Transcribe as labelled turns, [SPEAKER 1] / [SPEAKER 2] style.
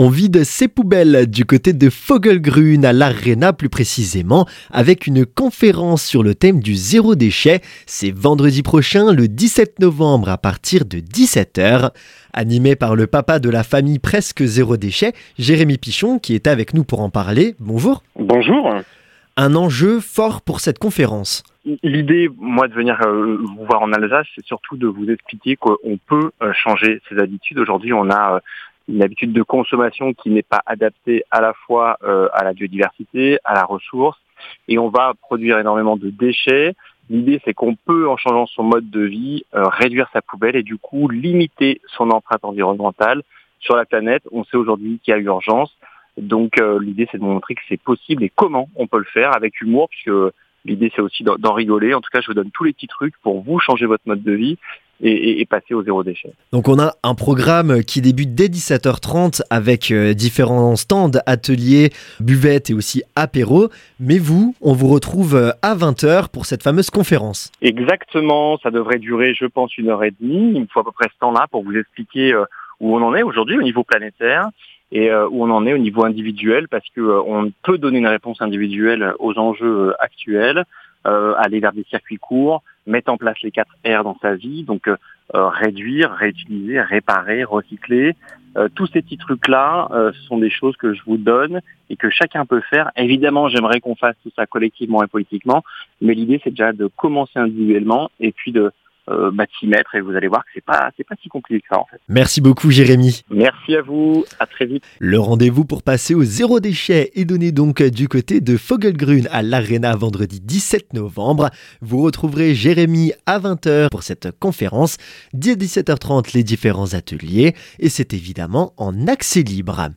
[SPEAKER 1] On vide ses poubelles du côté de Fogelgrün à l'Arena plus précisément avec une conférence sur le thème du zéro déchet. C'est vendredi prochain le 17 novembre à partir de 17h. Animé par le papa de la famille presque zéro déchet, Jérémy Pichon qui est avec nous pour en parler. Bonjour.
[SPEAKER 2] Bonjour.
[SPEAKER 1] Un enjeu fort pour cette conférence.
[SPEAKER 2] L'idée, moi, de venir euh, vous voir en Alsace, c'est surtout de vous expliquer qu'on peut euh, changer ses habitudes. Aujourd'hui, on a euh, une habitude de consommation qui n'est pas adaptée à la fois euh, à la biodiversité, à la ressource, et on va produire énormément de déchets. L'idée, c'est qu'on peut, en changeant son mode de vie, euh, réduire sa poubelle et du coup limiter son empreinte environnementale sur la planète. On sait aujourd'hui qu'il y a urgence. Donc euh, l'idée, c'est de montrer que c'est possible et comment on peut le faire avec humour, puisque l'idée, c'est aussi d'en rigoler. En tout cas, je vous donne tous les petits trucs pour vous changer votre mode de vie et, passer au zéro déchet.
[SPEAKER 1] Donc on a un programme qui débute dès 17h30 avec euh, différents stands, ateliers, buvettes et aussi apéros. Mais vous, on vous retrouve euh, à 20h pour cette fameuse conférence.
[SPEAKER 2] Exactement, ça devrait durer je pense une heure et demie. Il me faut à peu près ce temps-là pour vous expliquer euh, où on en est aujourd'hui au niveau planétaire et où on en est au niveau individuel parce qu'on peut donner une réponse individuelle aux enjeux actuels, aller vers des circuits courts, mettre en place les 4 R dans sa vie, donc euh, euh, réduire, réutiliser, réparer, recycler. Euh, tous ces petits trucs-là, sont des choses que je vous donne et que chacun peut faire. Évidemment, j'aimerais qu'on fasse tout ça collectivement et politiquement, mais l'idée c'est déjà de commencer individuellement et puis de euh, bah, mettre et vous allez voir que c'est pas c'est pas si compliqué que ça en fait.
[SPEAKER 1] Merci beaucoup Jérémy.
[SPEAKER 2] Merci à vous, à très vite.
[SPEAKER 1] Le rendez-vous pour passer au zéro déchet est donné donc du côté de Fogelgrün à l'Arena vendredi 17 novembre. Vous retrouverez Jérémy à 20h pour cette conférence, dès 17h30 les différents ateliers et c'est évidemment en accès libre.